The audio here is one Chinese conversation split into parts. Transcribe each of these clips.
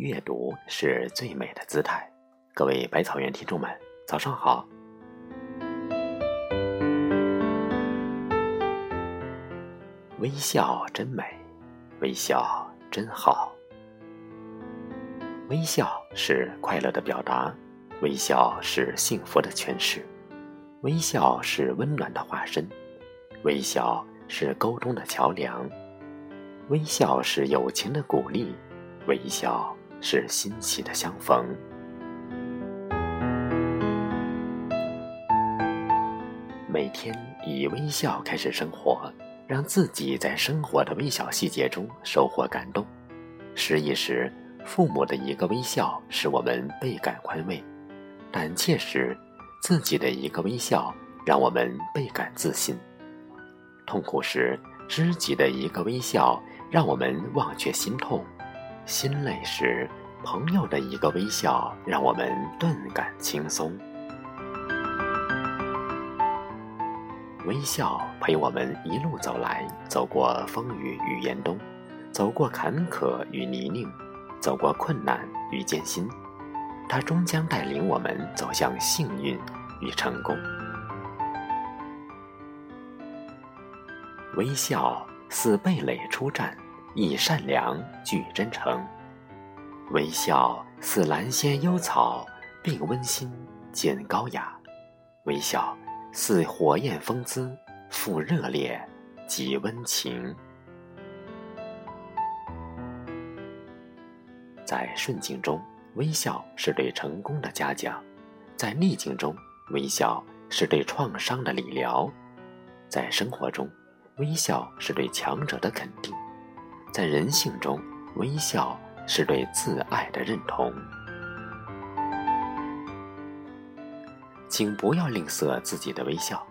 阅读是最美的姿态。各位百草园听众们，早上好。微笑真美，微笑真好。微笑是快乐的表达，微笑是幸福的诠释，微笑是温暖的化身，微笑是沟通的桥梁。微笑是友情的鼓励，微笑是欣喜的相逢。每天以微笑开始生活，让自己在生活的微小细节中收获感动。失意时，父母的一个微笑使我们倍感宽慰；胆怯时，自己的一个微笑让我们倍感自信；痛苦时，知己的一个微笑。让我们忘却心痛，心累时，朋友的一个微笑让我们顿感轻松。微笑陪我们一路走来，走过风雨与严冬，走过坎坷与泥泞，走过困难与艰辛，它终将带领我们走向幸运与成功。微笑。似蓓蕾出战，以善良聚真诚；微笑似兰仙幽草，并温馨见高雅；微笑似火焰风姿，富热烈及温情。在顺境中，微笑是对成功的嘉奖；在逆境中，微笑是对创伤的理疗；在生活中。微笑是对强者的肯定，在人性中，微笑是对自爱的认同。请不要吝啬自己的微笑，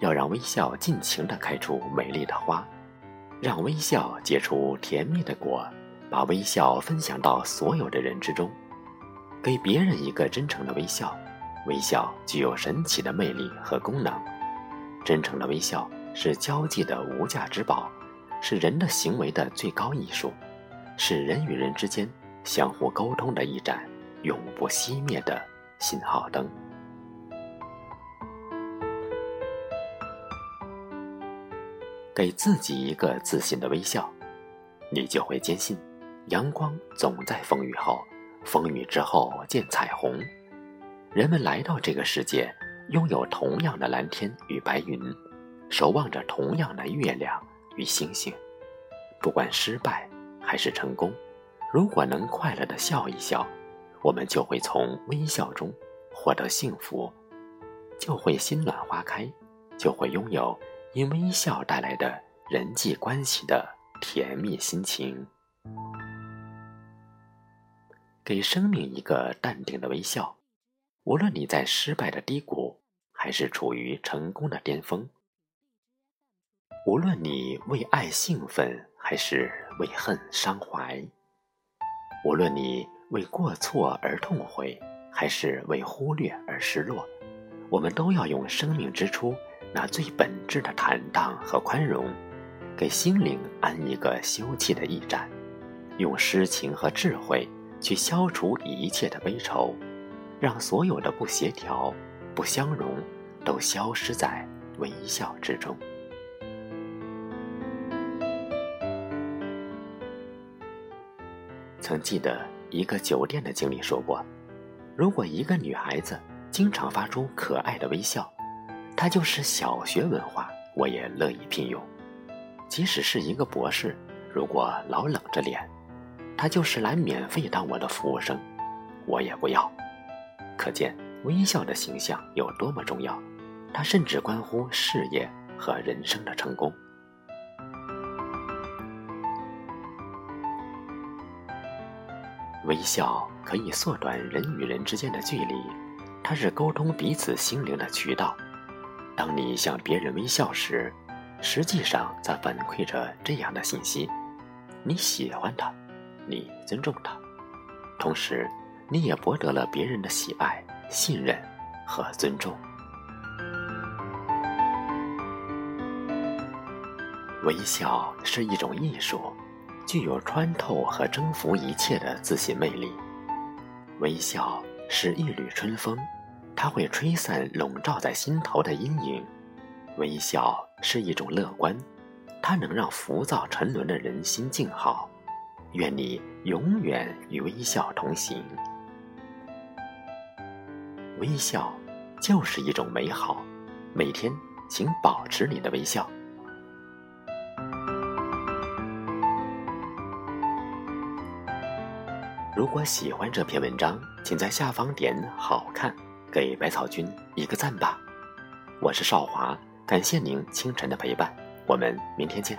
要让微笑尽情地开出美丽的花，让微笑结出甜蜜的果，把微笑分享到所有的人之中，给别人一个真诚的微笑。微笑具有神奇的魅力和功能，真诚的微笑。是交际的无价之宝，是人的行为的最高艺术，是人与人之间相互沟通的一盏永不熄灭的信号灯。给自己一个自信的微笑，你就会坚信，阳光总在风雨后，风雨之后见彩虹。人们来到这个世界，拥有同样的蓝天与白云。守望着同样的月亮与星星，不管失败还是成功，如果能快乐的笑一笑，我们就会从微笑中获得幸福，就会心暖花开，就会拥有因微笑带来的人际关系的甜蜜心情。给生命一个淡定的微笑，无论你在失败的低谷，还是处于成功的巅峰。无论你为爱兴奋，还是为恨伤怀；无论你为过错而痛悔，还是为忽略而失落，我们都要用生命之初那最本质的坦荡和宽容，给心灵安一个休憩的驿站，用诗情和智慧去消除一切的悲愁，让所有的不协调、不相容都消失在微笑之中。曾记得一个酒店的经理说过：“如果一个女孩子经常发出可爱的微笑，她就是小学文化，我也乐意聘用。即使是一个博士，如果老冷着脸，他就是来免费当我的服务生，我也不要。可见微笑的形象有多么重要，它甚至关乎事业和人生的成功。”微笑可以缩短人与人之间的距离，它是沟通彼此心灵的渠道。当你向别人微笑时，实际上在反馈着这样的信息：你喜欢他，你尊重他，同时你也博得了别人的喜爱、信任和尊重。微笑是一种艺术，具有穿透和征服一切的自信魅力。微笑是一缕春风，它会吹散笼罩在心头的阴影。微笑是一种乐观，它能让浮躁沉沦的人心静好。愿你永远与微笑同行。微笑就是一种美好，每天请保持你的微笑。如果喜欢这篇文章，请在下方点“好看”，给百草君一个赞吧。我是少华，感谢您清晨的陪伴，我们明天见。